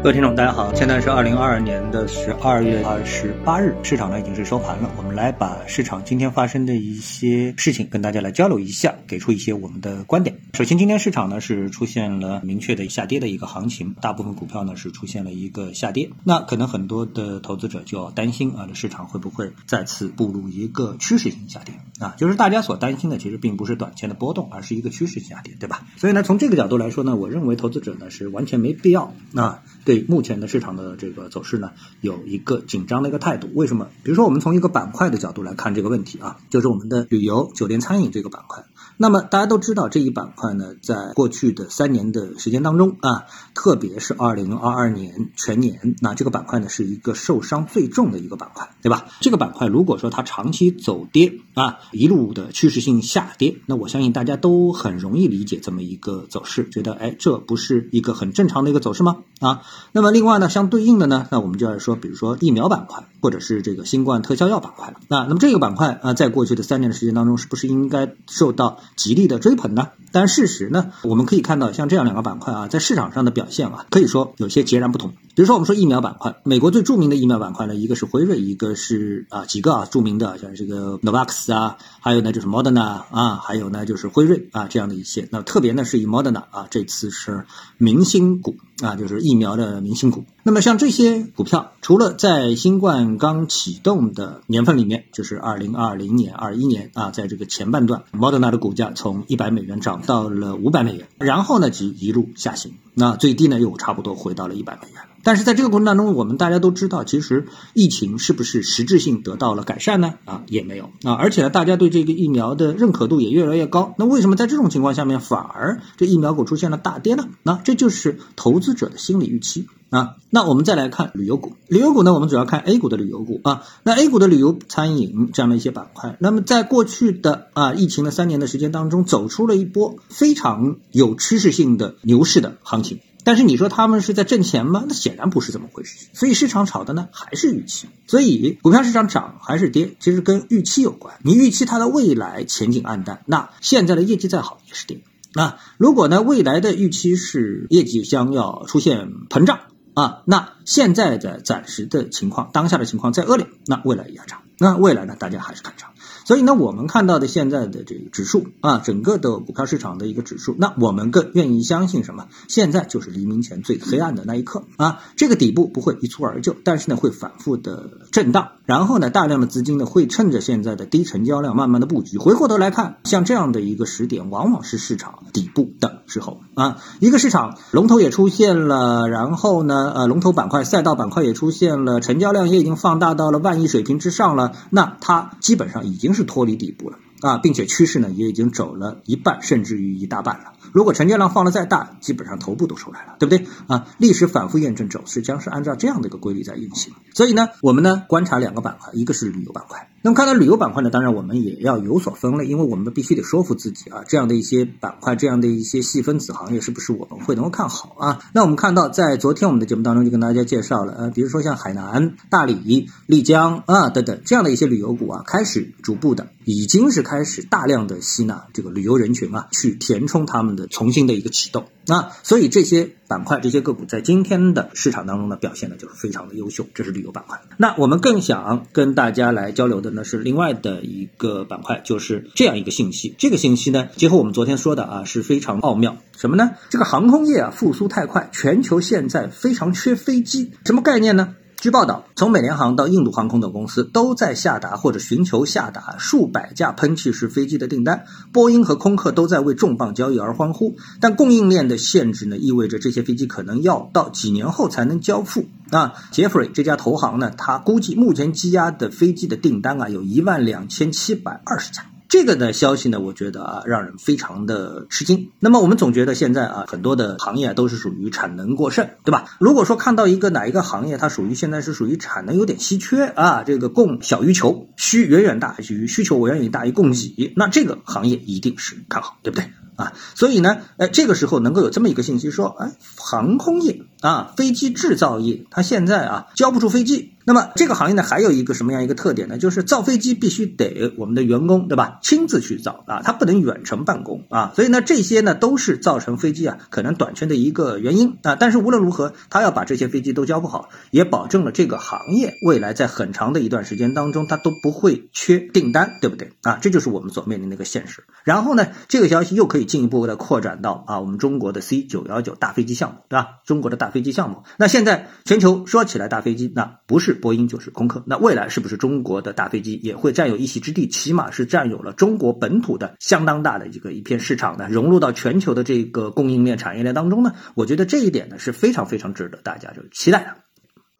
各位听众，大家好，现在是二零二二年的十二月二十八日，市场呢已经是收盘了。我们来把市场今天发生的一些事情跟大家来交流一下，给出一些我们的观点。首先，今天市场呢是出现了明确的下跌的一个行情，大部分股票呢是出现了一个下跌。那可能很多的投资者就要担心啊，这市场会不会再次步入一个趋势性下跌啊？就是大家所担心的，其实并不是短线的波动，而是一个趋势性下跌，对吧？所以呢，从这个角度来说呢，我认为投资者呢是完全没必要啊。对目前的市场的这个走势呢，有一个紧张的一个态度。为什么？比如说，我们从一个板块的角度来看这个问题啊，就是我们的旅游、酒店、餐饮这个板块。那么大家都知道，这一板块呢，在过去的三年的时间当中啊，特别是二零二二年全年，那这个板块呢是一个受伤最重的一个板块，对吧？这个板块如果说它长期走跌啊，一路的趋势性下跌，那我相信大家都很容易理解这么一个走势，觉得哎，这不是一个很正常的一个走势吗？啊？那么另外呢，相对应的呢，那我们就要说，比如说疫苗板块，或者是这个新冠特效药板块了。那那么这个板块啊，在过去的三年的时间当中，是不是应该受到极力的追捧呢？但事实呢，我们可以看到，像这样两个板块啊，在市场上的表现啊，可以说有些截然不同。比如说，我们说疫苗板块，美国最著名的疫苗板块呢，一个是辉瑞，一个是啊几个啊著名的，像这个 n o v a x 啊，还有呢就是 Moderna 啊，还有呢就是辉瑞啊这样的一些。那特别呢是以 Moderna 啊，这次是明星股啊，就是疫苗的明星股。那么像这些股票，除了在新冠刚启动的年份里面，就是二零二零年、二一年啊，在这个前半段，Moderna 的股价从一百美元涨到了五百美元，然后呢，即一路下行，那最低呢又差不多回到了一百美元。但是在这个过程当中，我们大家都知道，其实疫情是不是实质性得到了改善呢？啊，也没有啊，而且呢，大家对这个疫苗的认可度也越来越高。那为什么在这种情况下面，反而这疫苗股出现了大跌呢？那这就是投资者的心理预期啊。那我们再来看旅游股，旅游股呢，我们主要看 A 股的旅游股啊。那 A 股的旅游、餐饮这样的一些板块，那么在过去的啊疫情的三年的时间当中，走出了一波非常有趋势性的牛市的行情。但是你说他们是在挣钱吗？那显然不是这么回事。所以市场炒的呢还是预期。所以股票市场涨还是跌，其实跟预期有关。你预期它的未来前景暗淡，那现在的业绩再好也是跌。那如果呢未来的预期是业绩将要出现膨胀啊，那现在的暂时的情况，当下的情况再恶劣，那未来也要涨。那未来呢大家还是看涨。所以呢，我们看到的现在的这个指数啊，整个的股票市场的一个指数，那我们更愿意相信什么？现在就是黎明前最黑暗的那一刻啊，这个底部不会一蹴而就，但是呢，会反复的震荡，然后呢，大量的资金呢会趁着现在的低成交量，慢慢的布局。回过头来看，像这样的一个时点，往往是市场底部的时候啊，一个市场龙头也出现了，然后呢，呃，龙头板块、赛道板块也出现了，成交量也已经放大到了万亿水平之上了，那它基本上已经是。是脱离底部了啊，并且趋势呢也已经走了一半，甚至于一大半了。如果成交量放的再大，基本上头部都出来了，对不对啊？历史反复验证走势将是按照这样的一个规律在运行。所以呢，我们呢观察两个板块，一个是旅游板块。那么看到旅游板块呢，当然我们也要有所分类，因为我们必须得说服自己啊，这样的一些板块，这样的一些细分子行业，是不是我们会能够看好啊？那我们看到在昨天我们的节目当中就跟大家介绍了，呃，比如说像海南、大理、丽江啊等等这样的一些旅游股啊，开始逐步的已经是开始大量的吸纳这个旅游人群啊，去填充他们。重新的一个启动，那所以这些板块、这些个股在今天的市场当中呢，表现的就是非常的优秀。这是旅游板块。那我们更想跟大家来交流的呢，是另外的一个板块，就是这样一个信息。这个信息呢，结合我们昨天说的啊，是非常奥妙。什么呢？这个航空业啊复苏太快，全球现在非常缺飞机，什么概念呢？据报道，从美联航到印度航空等公司都在下达或者寻求下达数百架喷气式飞机的订单。波音和空客都在为重磅交易而欢呼，但供应链的限制呢，意味着这些飞机可能要到几年后才能交付。啊，杰弗瑞这家投行呢，他估计目前积压的飞机的订单啊，有一万两千七百二十架。这个的消息呢，我觉得啊，让人非常的吃惊。那么我们总觉得现在啊，很多的行业都是属于产能过剩，对吧？如果说看到一个哪一个行业，它属于现在是属于产能有点稀缺啊，这个供小于求，需远远大于需求，远远大于供给，那这个行业一定是看好，对不对？啊，所以呢，哎，这个时候能够有这么一个信息说，哎，航空业啊，飞机制造业，它现在啊交不出飞机。那么这个行业呢，还有一个什么样一个特点呢？就是造飞机必须得我们的员工，对吧？亲自去造啊，他不能远程办公啊。所以呢，这些呢都是造成飞机啊可能短缺的一个原因啊。但是无论如何，他要把这些飞机都交付好，也保证了这个行业未来在很长的一段时间当中，它都不会缺订单，对不对啊？这就是我们所面临的一个现实。然后呢，这个消息又可以进一步的扩展到啊，我们中国的 C 九幺九大飞机项目，对吧？中国的大飞机项目，那现在全球说起来大飞机，那不是。波音就是空客，那未来是不是中国的大飞机也会占有一席之地？起码是占有了中国本土的相当大的一个一片市场呢？融入到全球的这个供应链产业链当中呢？我觉得这一点呢是非常非常值得大家就期待的。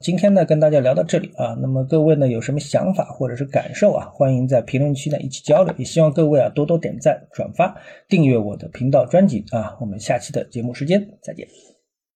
今天呢跟大家聊到这里啊，那么各位呢有什么想法或者是感受啊？欢迎在评论区呢一起交流，也希望各位啊多多点赞、转发、订阅我的频道专辑啊。我们下期的节目时间再见。